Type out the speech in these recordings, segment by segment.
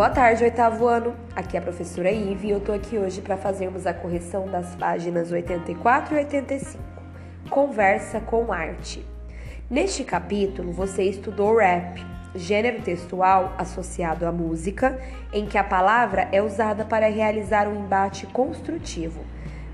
Boa tarde, oitavo ano. Aqui é a professora Ive e eu tô aqui hoje para fazermos a correção das páginas 84 e 85. Conversa com arte. Neste capítulo, você estudou rap, gênero textual associado à música, em que a palavra é usada para realizar um embate construtivo.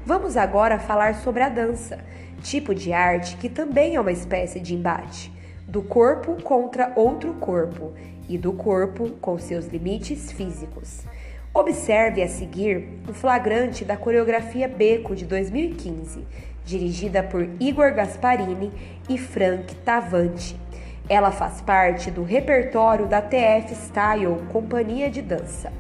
Vamos agora falar sobre a dança, tipo de arte que também é uma espécie de embate, do corpo contra outro corpo e do corpo com seus limites físicos. Observe a seguir o flagrante da coreografia Beco de 2015, dirigida por Igor Gasparini e Frank Tavanti. Ela faz parte do repertório da TF Style Companhia de Dança.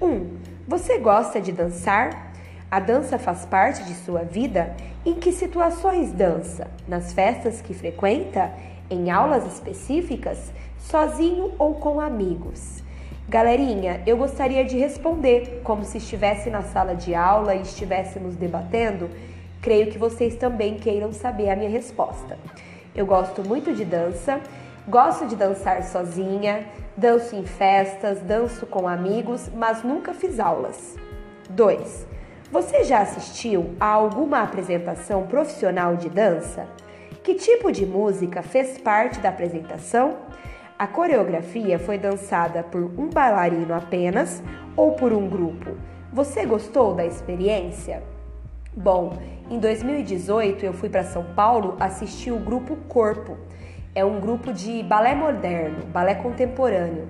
1. Um, você gosta de dançar? A dança faz parte de sua vida? Em que situações dança? Nas festas que frequenta? Em aulas específicas? sozinho ou com amigos? Galerinha, eu gostaria de responder como se estivesse na sala de aula e estivéssemos debatendo. Creio que vocês também queiram saber a minha resposta. Eu gosto muito de dança, gosto de dançar sozinha, danço em festas, danço com amigos, mas nunca fiz aulas. 2. Você já assistiu a alguma apresentação profissional de dança? Que tipo de música fez parte da apresentação? A coreografia foi dançada por um bailarino apenas ou por um grupo? Você gostou da experiência? Bom, em 2018 eu fui para São Paulo assistir o grupo Corpo. É um grupo de balé moderno, balé contemporâneo.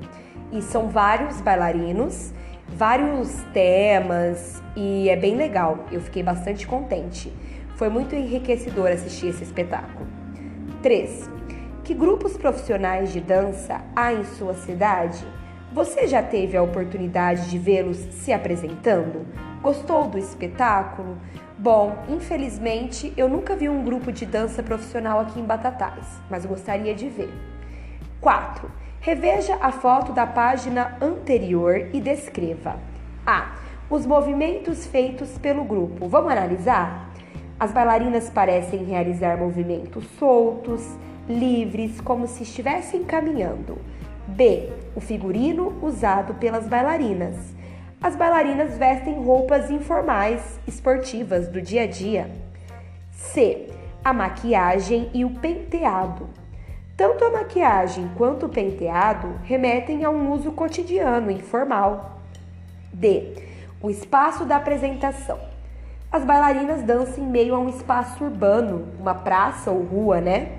E são vários bailarinos, vários temas e é bem legal. Eu fiquei bastante contente. Foi muito enriquecedor assistir esse espetáculo. 3. Que grupos profissionais de dança há em sua cidade? Você já teve a oportunidade de vê-los se apresentando? Gostou do espetáculo? Bom, infelizmente eu nunca vi um grupo de dança profissional aqui em Batatais, mas gostaria de ver. 4. Reveja a foto da página anterior e descreva. A. Os movimentos feitos pelo grupo. Vamos analisar? As bailarinas parecem realizar movimentos soltos, livres, como se estivessem caminhando. B. O figurino usado pelas bailarinas. As bailarinas vestem roupas informais, esportivas do dia a dia. C. A maquiagem e o penteado. Tanto a maquiagem quanto o penteado remetem a um uso cotidiano, informal. D. O espaço da apresentação. As bailarinas dançam em meio a um espaço urbano, uma praça ou rua, né?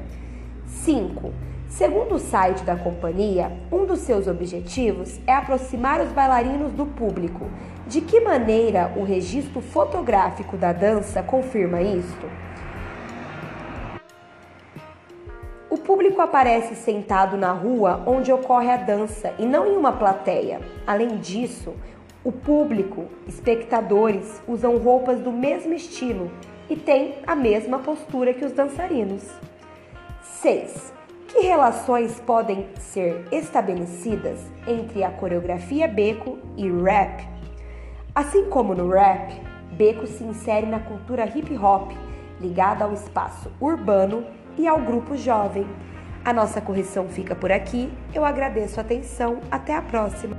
5. Segundo o site da companhia, um dos seus objetivos é aproximar os bailarinos do público. De que maneira o registro fotográfico da dança confirma isto? Público aparece sentado na rua onde ocorre a dança e não em uma plateia. Além disso, o público, espectadores, usam roupas do mesmo estilo e têm a mesma postura que os dançarinos. 6. Que relações podem ser estabelecidas entre a coreografia beco e rap? Assim como no rap, beco se insere na cultura hip hop, ligada ao espaço urbano e ao grupo jovem. A nossa correção fica por aqui. Eu agradeço a atenção. Até a próxima.